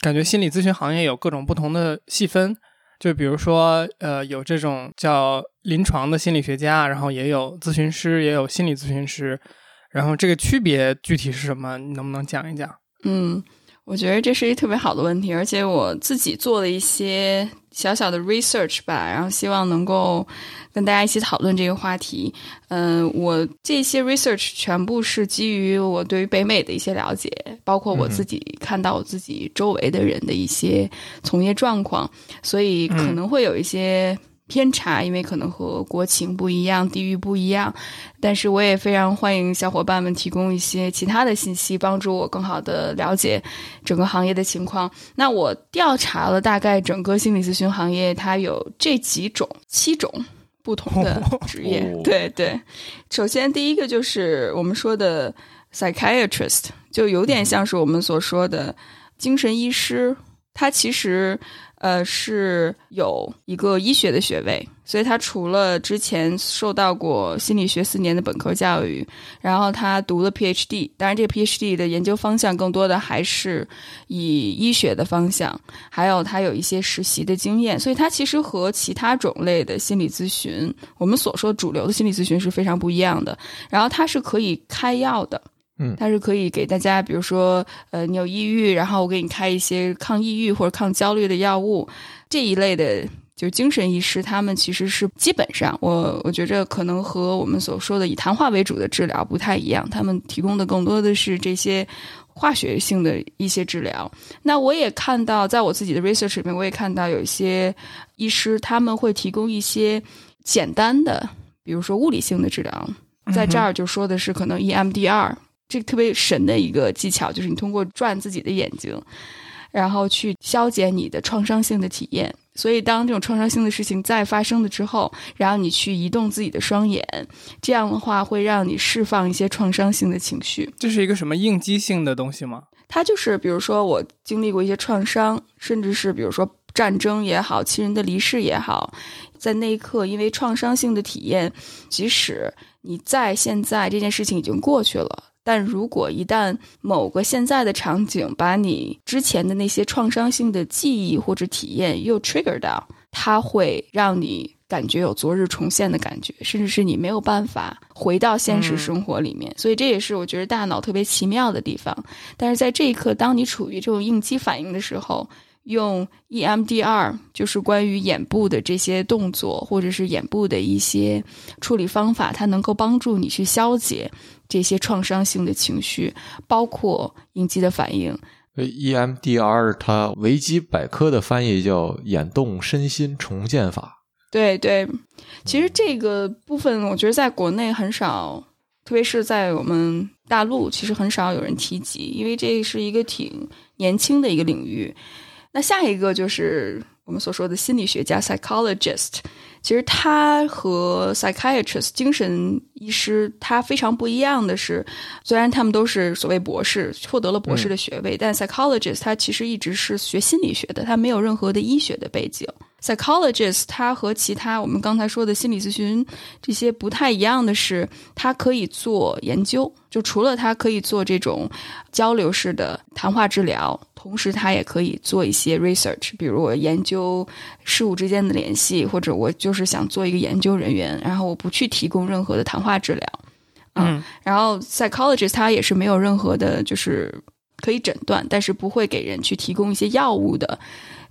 感觉心理咨询行业有各种不同的细分，就比如说，呃，有这种叫临床的心理学家，然后也有咨询师，也有心理咨询师，然后这个区别具体是什么？你能不能讲一讲？嗯，我觉得这是一特别好的问题，而且我自己做了一些小小的 research 吧，然后希望能够跟大家一起讨论这个话题。嗯，我这些 research 全部是基于我对于北美的一些了解，包括我自己看到我自己周围的人的一些从业状况，所以可能会有一些。偏差，因为可能和国情不一样，地域不一样，但是我也非常欢迎小伙伴们提供一些其他的信息，帮助我更好的了解整个行业的情况。那我调查了大概整个心理咨询行业，它有这几种七种不同的职业。对对，首先第一个就是我们说的 psychiatrist，就有点像是我们所说的精神医师，他其实。呃，是有一个医学的学位，所以他除了之前受到过心理学四年的本科教育，然后他读了 PhD，当然这个 PhD 的研究方向更多的还是以医学的方向，还有他有一些实习的经验，所以他其实和其他种类的心理咨询，我们所说主流的心理咨询是非常不一样的。然后他是可以开药的。嗯，它是可以给大家，比如说，呃，你有抑郁，然后我给你开一些抗抑郁或者抗焦虑的药物，这一类的，就精神医师，他们其实是基本上，我我觉着可能和我们所说的以谈话为主的治疗不太一样，他们提供的更多的是这些化学性的一些治疗。那我也看到，在我自己的 research 里面，我也看到有一些医师他们会提供一些简单的，比如说物理性的治疗，在这儿就说的是可能 EMDR。这个特别神的一个技巧，就是你通过转自己的眼睛，然后去消减你的创伤性的体验。所以，当这种创伤性的事情再发生了之后，然后你去移动自己的双眼，这样的话会让你释放一些创伤性的情绪。这是一个什么应激性的东西吗？它就是，比如说我经历过一些创伤，甚至是比如说战争也好，亲人的离世也好，在那一刻因为创伤性的体验，即使你在现在这件事情已经过去了。但如果一旦某个现在的场景把你之前的那些创伤性的记忆或者体验又 trigger 到，它会让你感觉有昨日重现的感觉，甚至是你没有办法回到现实生活里面。所以这也是我觉得大脑特别奇妙的地方。但是在这一刻，当你处于这种应激反应的时候，用 EMDR 就是关于眼部的这些动作或者是眼部的一些处理方法，它能够帮助你去消解。这些创伤性的情绪，包括应激的反应。EMDR 它维基百科的翻译叫眼动身心重建法。对对，其实这个部分我觉得在国内很少，特别是在我们大陆，其实很少有人提及，因为这是一个挺年轻的一个领域。那下一个就是我们所说的心理学家 （psychologist）。其实他和 psychiatrist 精神医师他非常不一样的是，虽然他们都是所谓博士，获得了博士的学位，但 psychologist 他其实一直是学心理学的，他没有任何的医学的背景。psychologist 他和其他我们刚才说的心理咨询这些不太一样的是，他可以做研究，就除了他可以做这种交流式的谈话治疗。同时，他也可以做一些 research，比如我研究事物之间的联系，或者我就是想做一个研究人员，然后我不去提供任何的谈话治疗，嗯，然后 psychologist 他也是没有任何的，就是可以诊断，但是不会给人去提供一些药物的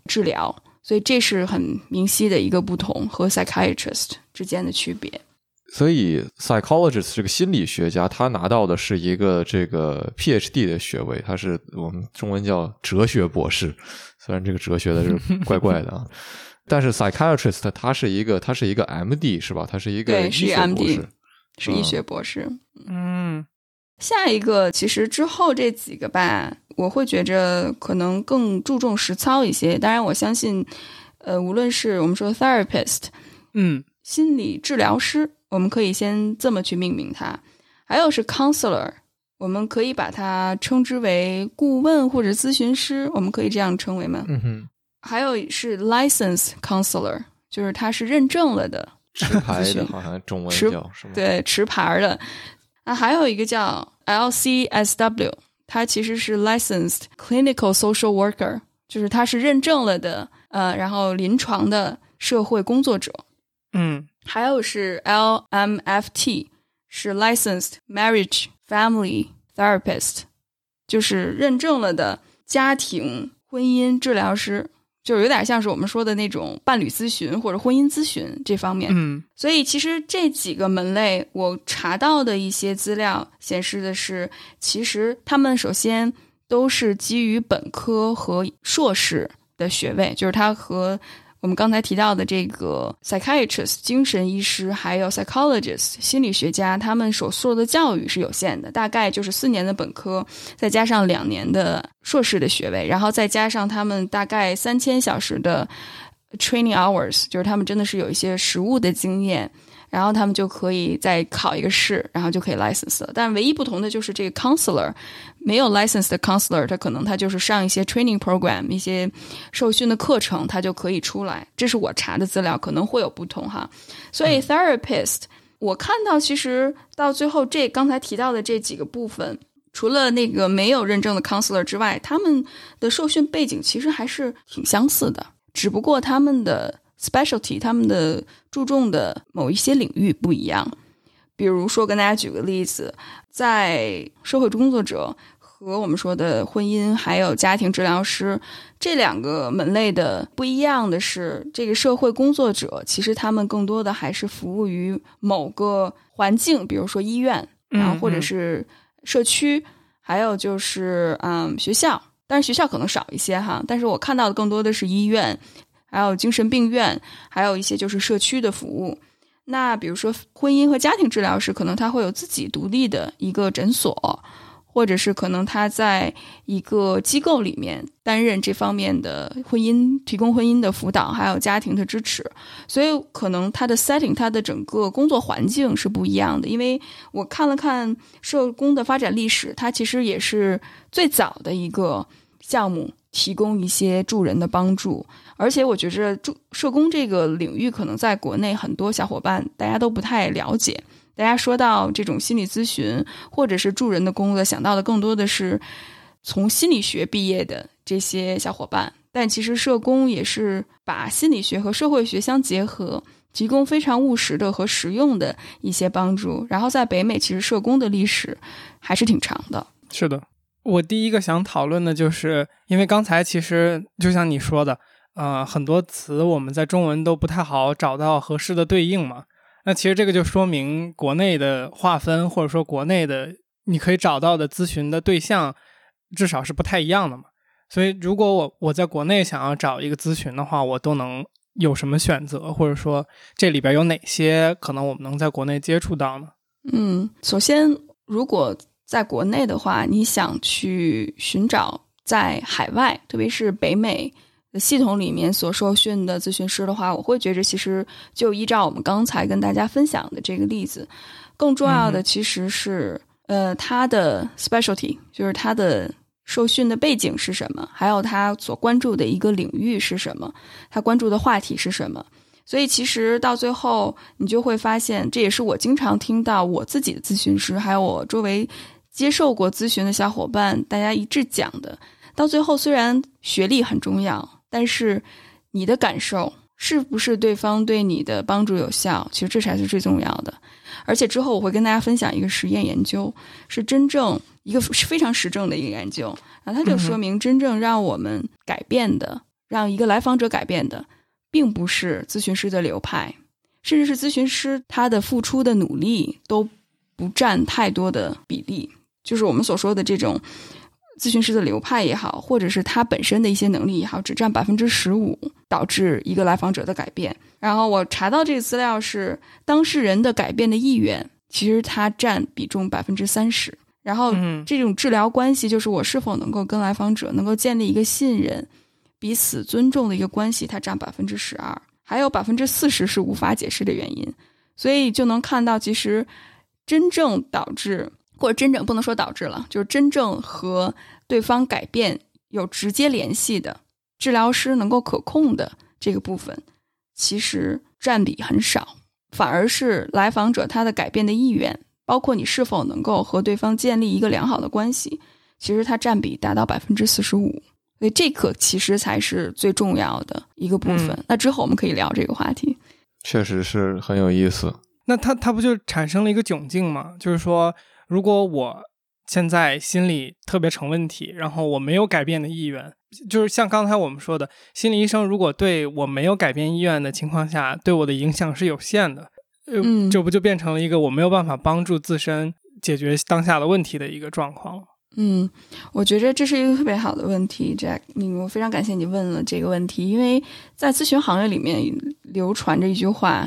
治疗，所以这是很明晰的一个不同和 psychiatrist 之间的区别。所以，psychologist 这个心理学家，他拿到的是一个这个 PhD 的学位，他是我们中文叫哲学博士。虽然这个哲学的是怪怪的啊，但是 psychiatrist 他是一个，他是一个 MD 是吧？他是一个医学博士，是医学博士。嗯，下一个其实之后这几个吧，我会觉着可能更注重实操一些。当然，我相信，呃，无论是我们说 therapist，嗯，心理治疗师。我们可以先这么去命名它，还有是 counselor，我们可以把它称之为顾问或者咨询师，我们可以这样称为吗？嗯哼。还有是 license counselor，就是他是认证了的，持牌的，好像中文叫什么？对，持牌的。啊，还有一个叫 LCSW，它其实是 licensed clinical social worker，就是它是认证了的，呃，然后临床的社会工作者。嗯还有是 LMFT，是 Licensed Marriage Family Therapist，就是认证了的家庭婚姻治疗师，就是有点像是我们说的那种伴侣咨询或者婚姻咨询这方面。嗯所以其实这几个门类，我查到的一些资料显示的是，其实他们首先都是基于本科和硕士的学位，就是他和我们刚才提到的这个 psychiatrist 精神医师，还有 psychologist 心理学家，他们所受的教育是有限的，大概就是四年的本科，再加上两年的硕士的学位，然后再加上他们大概三千小时的 training hours，就是他们真的是有一些实务的经验，然后他们就可以再考一个试，然后就可以 license 了。但唯一不同的就是这个 counselor 没有 license 的 counselor，他可能他就是上一些 training program 一些受训的课程，他就可以出来。这是我查的资料，可能会有不同哈。所以 therapist，我看到其实到最后这刚才提到的这几个部分。除了那个没有认证的 counselor 之外，他们的受训背景其实还是挺相似的，只不过他们的 specialty，他们的注重的某一些领域不一样。比如说，跟大家举个例子，在社会工作者和我们说的婚姻还有家庭治疗师这两个门类的不一样的是，这个社会工作者其实他们更多的还是服务于某个环境，比如说医院，然后或者是社区，还有就是嗯学校，但是学校可能少一些哈。但是我看到的更多的是医院，还有精神病院，还有一些就是社区的服务。那比如说婚姻和家庭治疗师，可能他会有自己独立的一个诊所，或者是可能他在一个机构里面担任这方面的婚姻提供婚姻的辅导，还有家庭的支持。所以可能他的 setting，他的整个工作环境是不一样的。因为我看了看社工的发展历史，它其实也是最早的一个项目，提供一些助人的帮助。而且我觉着助社工这个领域，可能在国内很多小伙伴大家都不太了解。大家说到这种心理咨询或者是助人的工作，想到的更多的是从心理学毕业的这些小伙伴。但其实社工也是把心理学和社会学相结合，提供非常务实的和实用的一些帮助。然后在北美，其实社工的历史还是挺长的。是的，我第一个想讨论的就是，因为刚才其实就像你说的，呃，很多词我们在中文都不太好找到合适的对应嘛。那其实这个就说明国内的划分，或者说国内的你可以找到的咨询的对象，至少是不太一样的嘛。所以，如果我我在国内想要找一个咨询的话，我都能有什么选择，或者说这里边有哪些可能我们能在国内接触到呢？嗯，首先，如果在国内的话，你想去寻找在海外，特别是北美系统里面所受训的咨询师的话，我会觉着其实就依照我们刚才跟大家分享的这个例子，更重要的其实是、呃他的 specialty，就是他的受训的背景是什么，还有他所关注的一个领域是什么，他关注的话题是什么。所以其实到最后，你就会发现，这也是我经常听到我自己的咨询师，还有我周围接受过咨询的小伙伴，大家一致讲的。到最后，虽然学历很重要，但是你的感受是不是对方对你的帮助有效，其实这才是最重要的。而且之后我会跟大家分享一个实验研究，是真正一个非常实证的一个研究，然后它就说明真正让我们改变的，让一个来访者改变的。并不是咨询师的流派，甚至是咨询师他的付出的努力都不占太多的比例。就是我们所说的这种咨询师的流派也好，或者是他本身的一些能力也好，只占百分之十五，导致一个来访者的改变。然后我查到这个资料是当事人的改变的意愿，其实它占比重百分之三十。然后这种治疗关系，就是我是否能够跟来访者能够建立一个信任。彼此尊重的一个关系，它占百分之十二，还有百分之四十是无法解释的原因，所以就能看到，其实真正导致或者真正不能说导致了，就是真正和对方改变有直接联系的治疗师能够可控的这个部分，其实占比很少，反而是来访者他的改变的意愿，包括你是否能够和对方建立一个良好的关系，其实它占比达到百分之四十五。所以这个其实才是最重要的一个部分。嗯那之后我们可以聊这个话题。确实是很有意思。那它它不就产生了一个窘境吗？就是说，如果我现在心里特别成问题，然后我没有改变的意愿，就是像刚才我们说的，心理医生如果对我没有改变意愿的情况下，对我的影响是有限的，呃，嗯这不就变成了一个我没有办法帮助自身解决当下的问题的一个状况了？嗯，我觉着这是一个特别好的问题，Jack，你我非常感谢你问了这个问题，因为在咨询行业里面流传着一句话，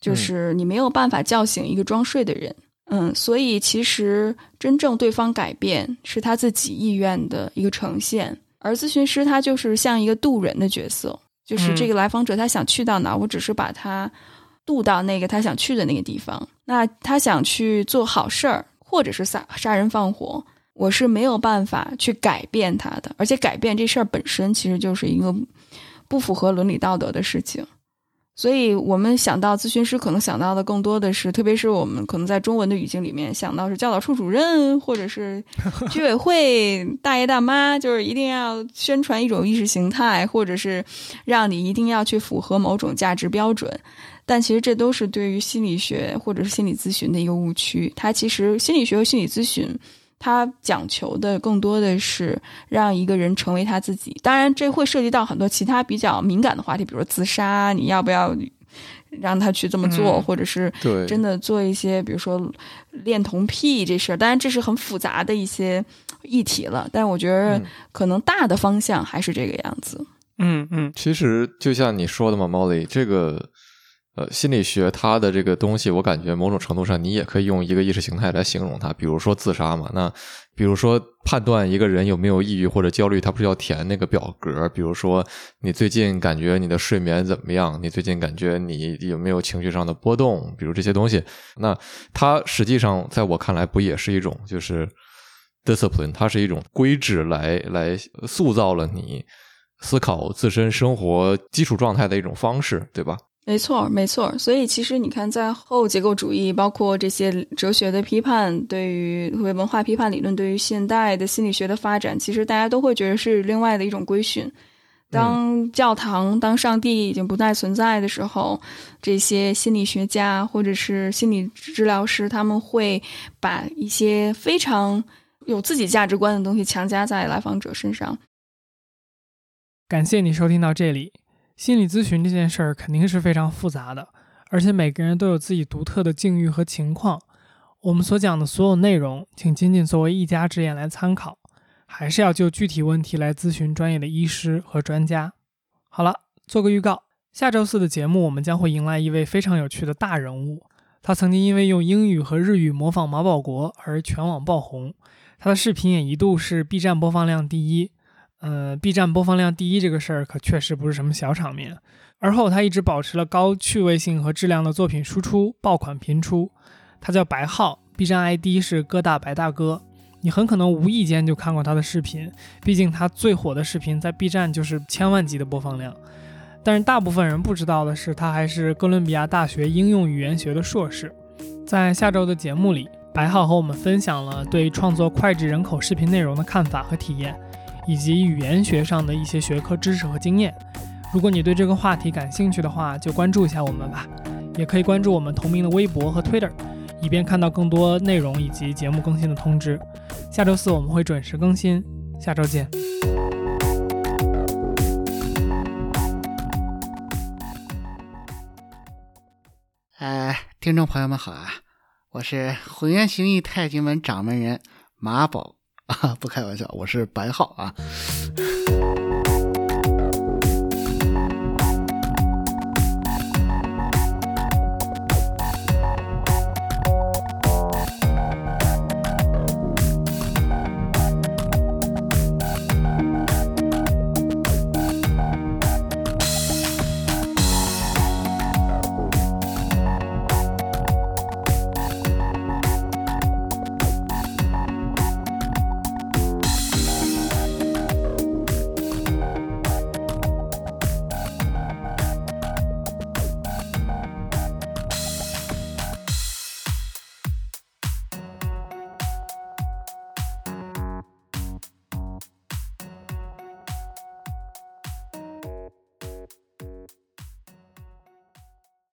就是你没有办法叫醒一个装睡的人。嗯，所以其实真正对方改变是他自己意愿的一个呈现，而咨询师他就是像一个渡人的角色，就是这个来访者他想去到哪，我只是把他渡到那个他想去的那个地方。那他想去做好事儿，或者是杀杀人放火，我是没有办法去改变他的，而且改变这事儿本身其实就是一个不符合伦理道德的事情。所以我们想到咨询师，可能想到的更多的是，特别是我们可能在中文的语境里面想到是教导处主任，或者是 居委会大爷大妈，就是一定要宣传一种意识形态，或者是让你一定要去符合某种价值标准。但其实这都是对于心理学或者是心理咨询的一个误区。它其实心理学和心理咨询，它讲求的更多的是让一个人成为他自己。当然，这会涉及到很多其他比较敏感的话题，比如说自杀，你要不要让他去这么做，嗯或者是对，真的做一些，比如说恋童癖这事儿。当然，这是很复杂的一些议题了。但我觉得嗯可能大的方向还是这个样子。嗯嗯其实就像你说的嘛，Molly，这个呃心理学它的这个东西，我感觉某种程度上你也可以用一个意识形态来形容它，比如说自杀嘛，那比如说判断一个人有没有抑郁或者焦虑，他不是要填那个表格，比如说你最近感觉你的睡眠怎么样，你最近感觉你有没有情绪上的波动，比如这些东西，那它实际上在我看来不也是一种就是 discipline，它是一种规制来来塑造了你。思考自身生活基础状态的一种方式，对吧？没错，没错。所以其实你看，在后结构主义，包括这些哲学的批判，对于文化批判理论，对于现代的心理学的发展，其实大家都会觉得是另外的一种规训。当教堂、当上帝已经不再存在的时候，这些心理学家或者是心理治疗师，他们会把一些非常有自己价值观的东西强加在来访者身上。感谢你收听到这里。心理咨询这件事儿肯定是非常复杂的，而且每个人都有自己独特的境遇和情况。我们所讲的所有内容，请仅仅作为一家之言来参考，还是要就具体问题来咨询专业的医师和专家。好了，做个预告，下周四的节目我们将会迎来一位非常有趣的大人物。他曾经因为用英语和日语模仿马保国而全网爆红，他的视频也一度是 B 站播放量第一。呃，B 站播放量第一这个事儿可确实不是什么小场面。而后他一直保持了高趣味性和质量的作品输出，爆款频出。他叫白浩，B 站 ID 是哥大白大哥。你很可能无意间就看过他的视频，毕竟他最火的视频在 B 站就是千万级的播放量。但是大部分人不知道的是，他还是哥伦比亚大学应用语言学的硕士。在下周的节目里，白浩和我们分享了对创作脍炙人口视频内容的看法和体验。以及语言学上的一些学科知识和经验。如果你对这个话题感兴趣的话，就关注一下我们吧。也可以关注我们同名的微博和 Twitter，以便看到更多内容以及节目更新的通知。下周四我们会准时更新，下周见。呃，听众朋友们好啊，我是浑元形意太极门掌门人马宝啊，不开玩笑，我是白浩啊。